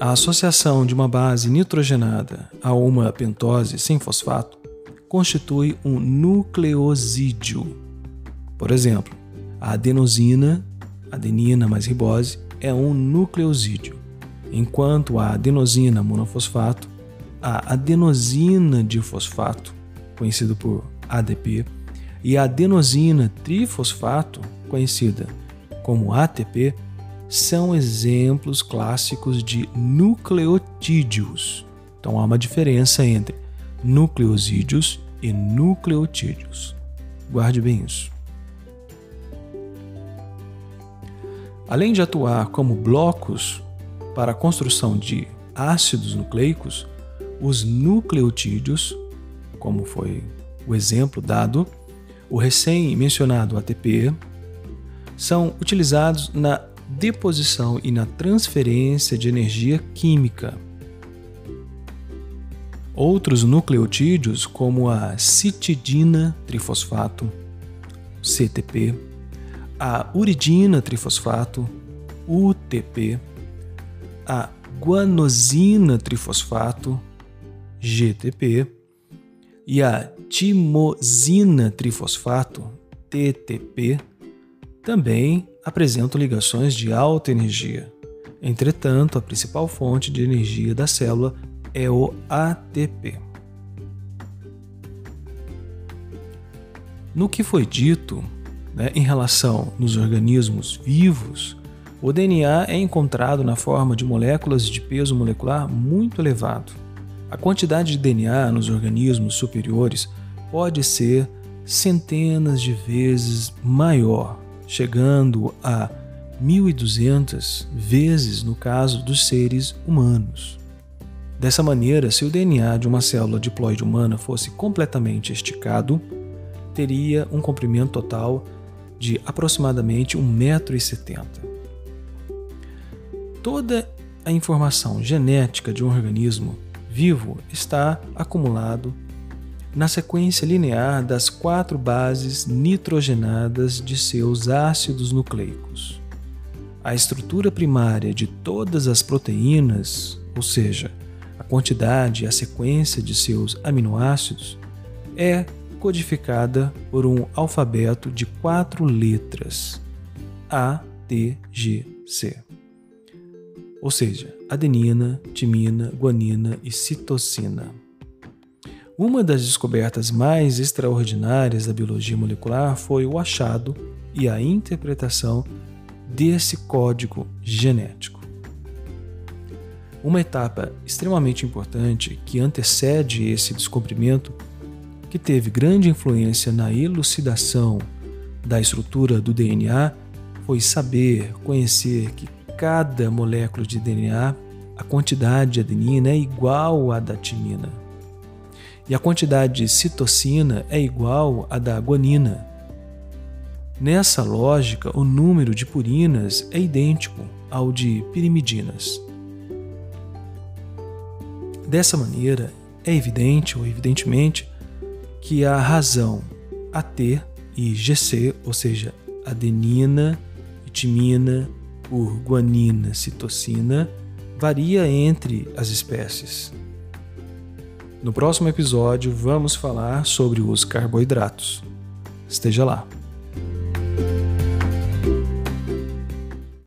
A associação de uma base nitrogenada a uma pentose sem fosfato constitui um nucleosídeo. Por exemplo, a adenosina, adenina mais ribose, é um nucleosídeo, enquanto a adenosina monofosfato, a adenosina difosfato, conhecido por ADP, e a adenosina trifosfato, conhecida como ATP, são exemplos clássicos de nucleotídeos. Então há uma diferença entre nucleosídeos e nucleotídeos. Guarde bem isso. Além de atuar como blocos para a construção de ácidos nucleicos, os nucleotídeos, como foi o exemplo dado, o recém-mencionado ATP, são utilizados na deposição e na transferência de energia química. Outros nucleotídeos, como a citidina trifosfato, CTP, a uridina trifosfato, UTP, a guanosina trifosfato, GTP, e a timosina trifosfato, TTP, também apresentam ligações de alta energia. Entretanto, a principal fonte de energia da célula é o ATP. No que foi dito né, em relação nos organismos vivos, o DNA é encontrado na forma de moléculas de peso molecular muito elevado. A quantidade de DNA nos organismos superiores pode ser centenas de vezes maior chegando a 1.200 vezes no caso dos seres humanos. Dessa maneira, se o DNA de uma célula diploide humana fosse completamente esticado, teria um comprimento total de aproximadamente 1,70m. Toda a informação genética de um organismo vivo está acumulado na sequência linear das quatro bases nitrogenadas de seus ácidos nucleicos. A estrutura primária de todas as proteínas, ou seja, a quantidade e a sequência de seus aminoácidos, é codificada por um alfabeto de quatro letras: A, T, G, C. Ou seja, adenina, timina, guanina e citosina. Uma das descobertas mais extraordinárias da biologia molecular foi o achado e a interpretação desse código genético. Uma etapa extremamente importante que antecede esse descobrimento, que teve grande influência na elucidação da estrutura do DNA, foi saber, conhecer que cada molécula de DNA, a quantidade de adenina é igual à da timina e a quantidade de citocina é igual à da guanina. Nessa lógica, o número de purinas é idêntico ao de pirimidinas. Dessa maneira, é evidente ou evidentemente que a razão AT e GC, ou seja, adenina e timina por guanina, citocina, varia entre as espécies. No próximo episódio, vamos falar sobre os carboidratos. Esteja lá!